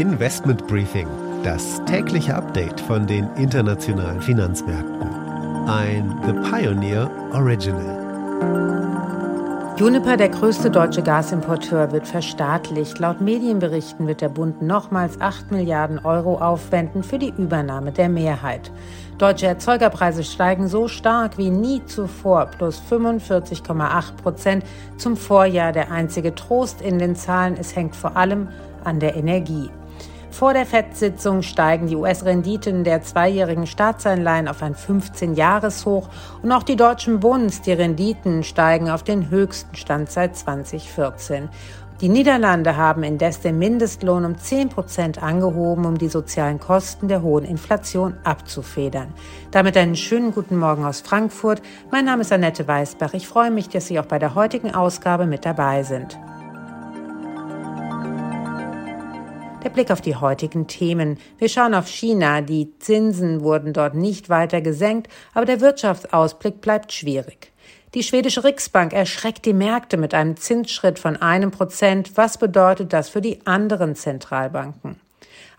Investment Briefing, das tägliche Update von den internationalen Finanzmärkten. Ein The Pioneer Original. Juniper, der größte deutsche Gasimporteur, wird verstaatlicht. Laut Medienberichten wird der Bund nochmals 8 Milliarden Euro aufwenden für die Übernahme der Mehrheit. Deutsche Erzeugerpreise steigen so stark wie nie zuvor, plus 45,8 Prozent zum Vorjahr. Der einzige Trost in den Zahlen, es hängt vor allem an der Energie. Vor der FED-Sitzung steigen die US-Renditen der zweijährigen Staatsanleihen auf ein 15-Jahres-Hoch und auch die deutschen Bunds, die Renditen steigen auf den höchsten Stand seit 2014. Die Niederlande haben indes den Mindestlohn um 10 Prozent angehoben, um die sozialen Kosten der hohen Inflation abzufedern. Damit einen schönen guten Morgen aus Frankfurt. Mein Name ist Annette Weißbach. Ich freue mich, dass Sie auch bei der heutigen Ausgabe mit dabei sind. Der Blick auf die heutigen Themen. Wir schauen auf China. Die Zinsen wurden dort nicht weiter gesenkt, aber der Wirtschaftsausblick bleibt schwierig. Die schwedische Riksbank erschreckt die Märkte mit einem Zinsschritt von einem Prozent. Was bedeutet das für die anderen Zentralbanken?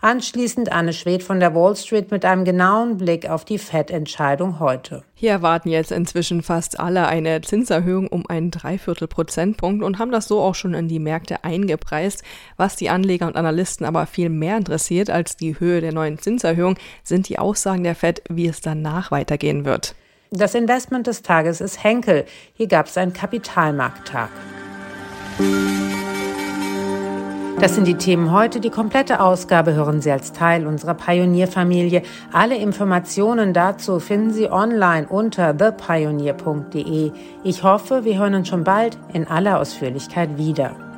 Anschließend Anne Schwed von der Wall Street mit einem genauen Blick auf die FED-Entscheidung heute. Hier erwarten jetzt inzwischen fast alle eine Zinserhöhung um einen Dreiviertel Prozentpunkt und haben das so auch schon in die Märkte eingepreist. Was die Anleger und Analysten aber viel mehr interessiert als die Höhe der neuen Zinserhöhung, sind die Aussagen der FED, wie es danach weitergehen wird. Das Investment des Tages ist Henkel. Hier gab es einen Kapitalmarkttag. Das sind die Themen heute. Die komplette Ausgabe hören Sie als Teil unserer Pionierfamilie. Alle Informationen dazu finden Sie online unter thepioneer.de. Ich hoffe, wir hören uns schon bald in aller Ausführlichkeit wieder.